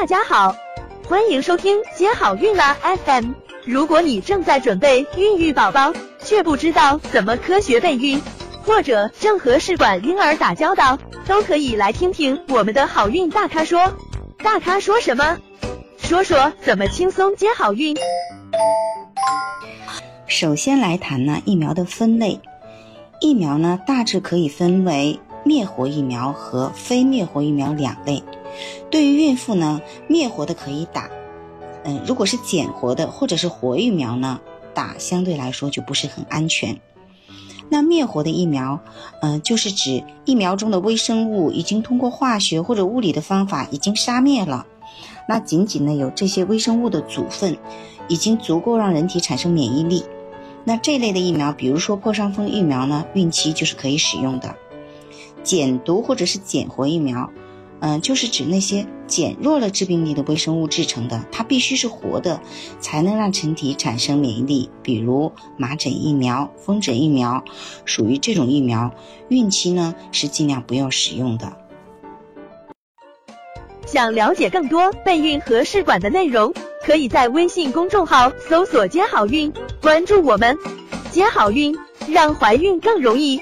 大家好，欢迎收听接好运啦 FM。如果你正在准备孕育宝宝，却不知道怎么科学备孕，或者正和试管婴儿打交道，都可以来听听我们的好运大咖说。大咖说什么？说说怎么轻松接好运。首先来谈呢疫苗的分类，疫苗呢大致可以分为灭活疫苗和非灭活疫苗两类。对于孕妇呢，灭活的可以打，嗯，如果是减活的或者是活疫苗呢，打相对来说就不是很安全。那灭活的疫苗，嗯，就是指疫苗中的微生物已经通过化学或者物理的方法已经杀灭了，那仅仅呢有这些微生物的组分，已经足够让人体产生免疫力。那这类的疫苗，比如说破伤风疫苗呢，孕期就是可以使用的。减毒或者是减活疫苗。嗯，就是指那些减弱了致病力的微生物制成的，它必须是活的，才能让身体产生免疫力。比如麻疹疫苗、风疹疫苗，属于这种疫苗，孕期呢是尽量不要使用的。想了解更多备孕和试管的内容，可以在微信公众号搜索“接好运”，关注我们，接好运，让怀孕更容易。